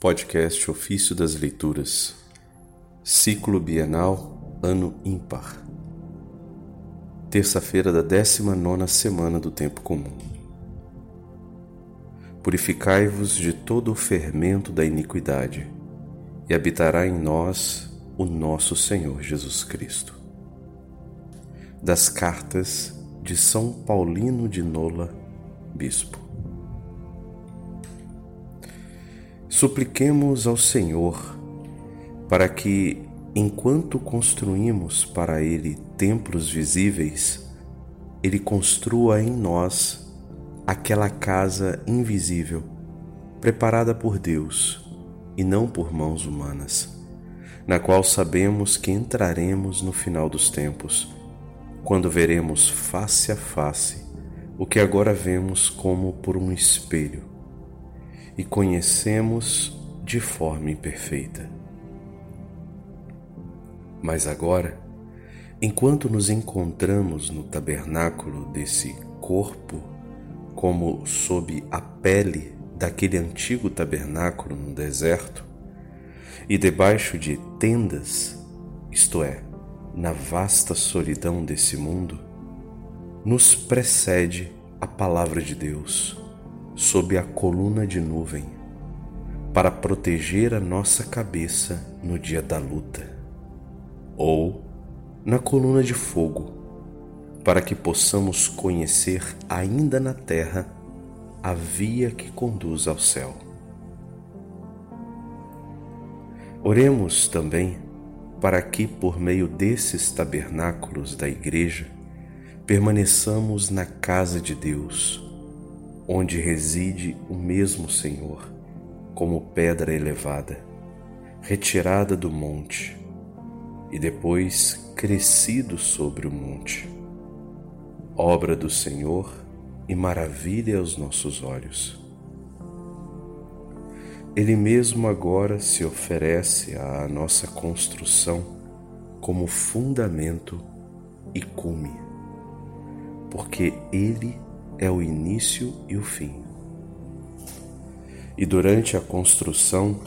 Podcast Ofício das Leituras, Ciclo Bienal, Ano Ímpar. Terça-feira da 19 semana do Tempo Comum. Purificai-vos de todo o fermento da iniquidade, e habitará em nós o nosso Senhor Jesus Cristo. Das Cartas de São Paulino de Nola, Bispo. Supliquemos ao Senhor para que, enquanto construímos para Ele templos visíveis, Ele construa em nós aquela casa invisível, preparada por Deus e não por mãos humanas na qual sabemos que entraremos no final dos tempos, quando veremos face a face o que agora vemos como por um espelho e conhecemos de forma imperfeita. Mas agora, enquanto nos encontramos no tabernáculo desse corpo, como sob a pele daquele antigo tabernáculo no deserto, e debaixo de tendas, isto é, na vasta solidão desse mundo, nos precede a palavra de Deus sob a coluna de nuvem para proteger a nossa cabeça no dia da luta, ou na coluna de fogo para que possamos conhecer ainda na terra a via que conduz ao céu. Oremos também para que, por meio desses tabernáculos da Igreja, permaneçamos na casa de Deus, onde reside o mesmo Senhor, como pedra elevada, retirada do monte e depois crescido sobre o monte, obra do Senhor e maravilha aos nossos olhos. Ele mesmo agora se oferece à nossa construção como fundamento e cume, porque Ele é o início e o fim. E durante a construção,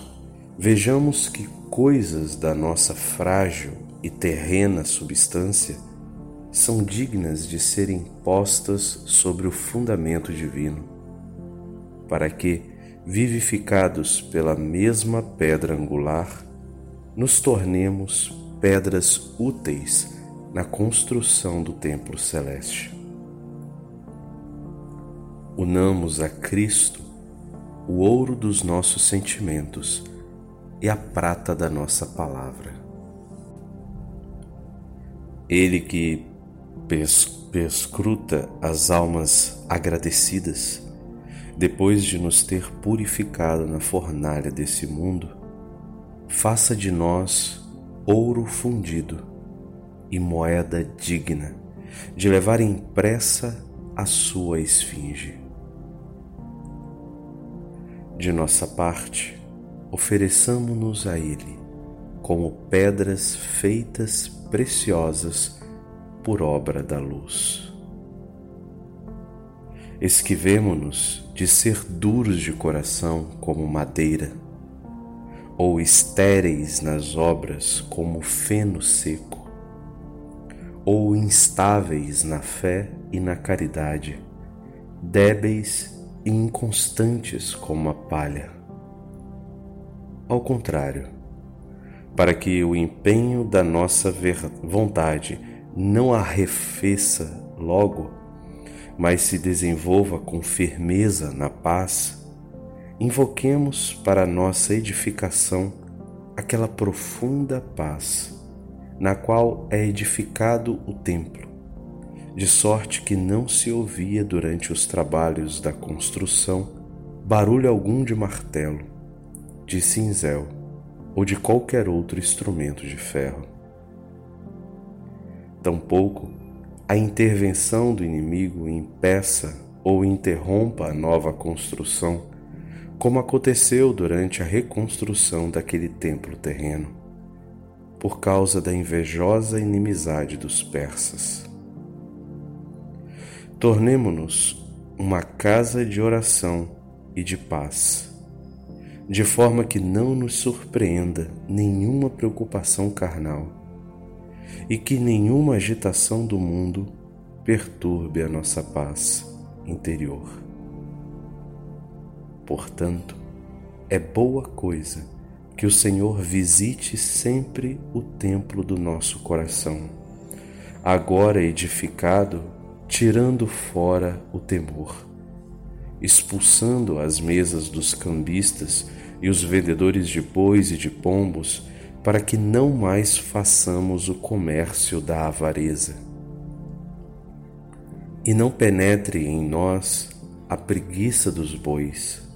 vejamos que coisas da nossa frágil e terrena substância são dignas de serem postas sobre o fundamento divino, para que, vivificados pela mesma pedra angular, nos tornemos pedras úteis na construção do templo celeste. Unamos a Cristo o ouro dos nossos sentimentos e a prata da nossa palavra. Ele que pescruta as almas agradecidas, depois de nos ter purificado na fornalha desse mundo, faça de nós ouro fundido e moeda digna de levar impressa a sua esfinge. De nossa parte, ofereçamo-nos a Ele como pedras feitas preciosas por obra da luz. Esquivemo-nos de ser duros de coração como madeira, ou estéreis nas obras como feno seco, ou instáveis na fé e na caridade, débeis e inconstantes como a palha. Ao contrário, para que o empenho da nossa vontade não arrefeça logo, mas se desenvolva com firmeza na paz, invoquemos para nossa edificação aquela profunda paz, na qual é edificado o templo, de sorte que não se ouvia durante os trabalhos da construção barulho algum de martelo, de cinzel ou de qualquer outro instrumento de ferro. Tampouco a intervenção do inimigo impeça ou interrompa a nova construção, como aconteceu durante a reconstrução daquele templo terreno, por causa da invejosa inimizade dos persas. Tornemo-nos uma casa de oração e de paz, de forma que não nos surpreenda nenhuma preocupação carnal e que nenhuma agitação do mundo perturbe a nossa paz interior. Portanto, é boa coisa que o Senhor visite sempre o templo do nosso coração, agora edificado, tirando fora o temor, expulsando as mesas dos cambistas e os vendedores de bois e de pombos, para que não mais façamos o comércio da avareza. E não penetre em nós a preguiça dos bois,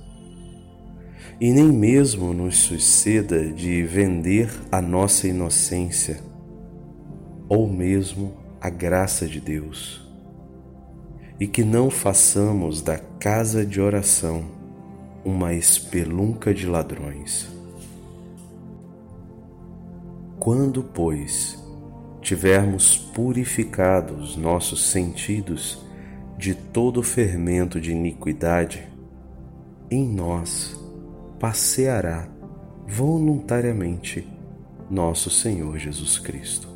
e nem mesmo nos suceda de vender a nossa inocência, ou mesmo a graça de Deus, e que não façamos da casa de oração uma espelunca de ladrões. Quando, pois, tivermos purificado os nossos sentidos de todo fermento de iniquidade, em nós passeará voluntariamente nosso Senhor Jesus Cristo.